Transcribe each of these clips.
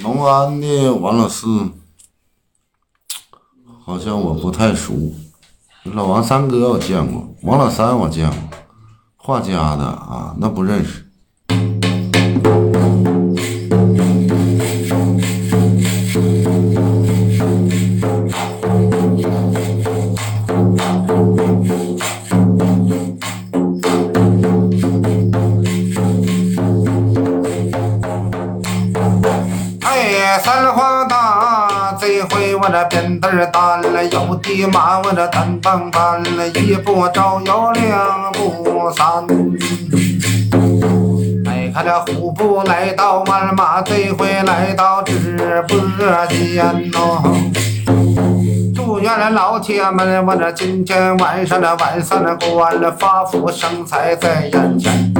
农安的王老四好像我不太熟，老王三哥我见过，王老三我见过，画家的啊，那不认识。三花大，这回我这扁担儿担了，有的马我这单帮担了，一不着有两不三。哎，看这虎步来到万马，这回来到直播间喽。祝愿老铁们，我这今天晚上的晚上的过了，发福生财在眼前。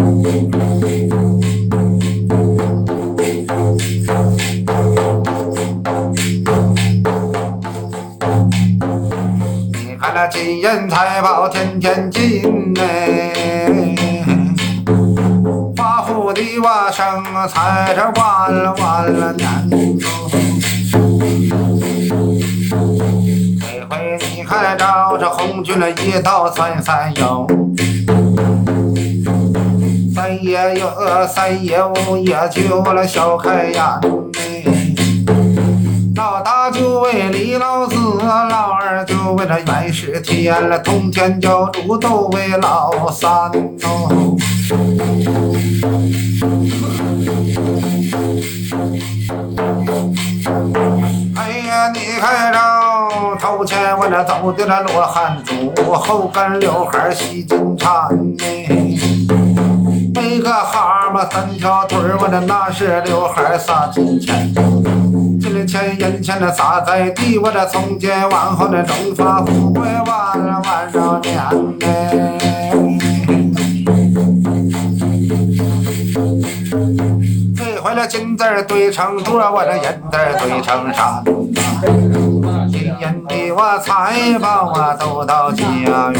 金银财宝天天进哎，发福的我生财这万了万了年头。这回你看着这红军了一道穿三幺，三爷有三爷五爷就了小开眼哎。老大就为李老，老二就为这元始天了，通天教主都为老三哦。哎呀，你看着头前我这走的那罗汉族，后跟刘海细金蝉呢。每个蛤蟆三条腿儿，我这那是刘海撒金钱。金钱银钱的撒在地，我这从前往后的荣华富贵万了万少年呢。这回这金字堆成垛，我这银字堆成山。金银的我财宝我都到家园。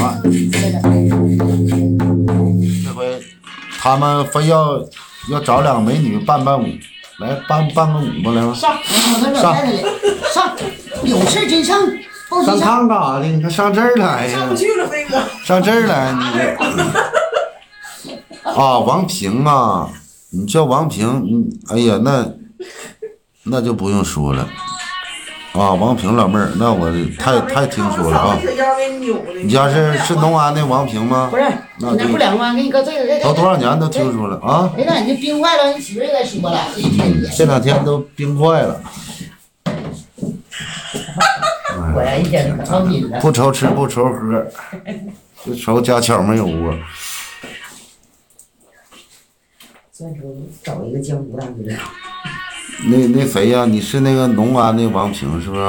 他们非要要找两个美女伴伴舞，来伴伴个舞吧，来吧。上，我跟老太太来，上，有事真上，报上。炕干啥的？你看上这儿来呀上不？去了，飞哥。上这儿来，你 啊，王平啊，你叫王平，你哎呀，那那就不用说了啊，王平老妹儿，那我太太听说了啊。你家是是农安的王平吗不？是，那那不两万，给你搁这个，这都。多少年都听说了啊？哎，那你这冰坏了，你媳妇儿也该说了。这两天都冰坏了，果然一天可上瘾了。不愁吃不愁喝，就愁家巧没有窝。所以说，找一个江湖大哥。那那谁呀、你是那个农安的王平是不是？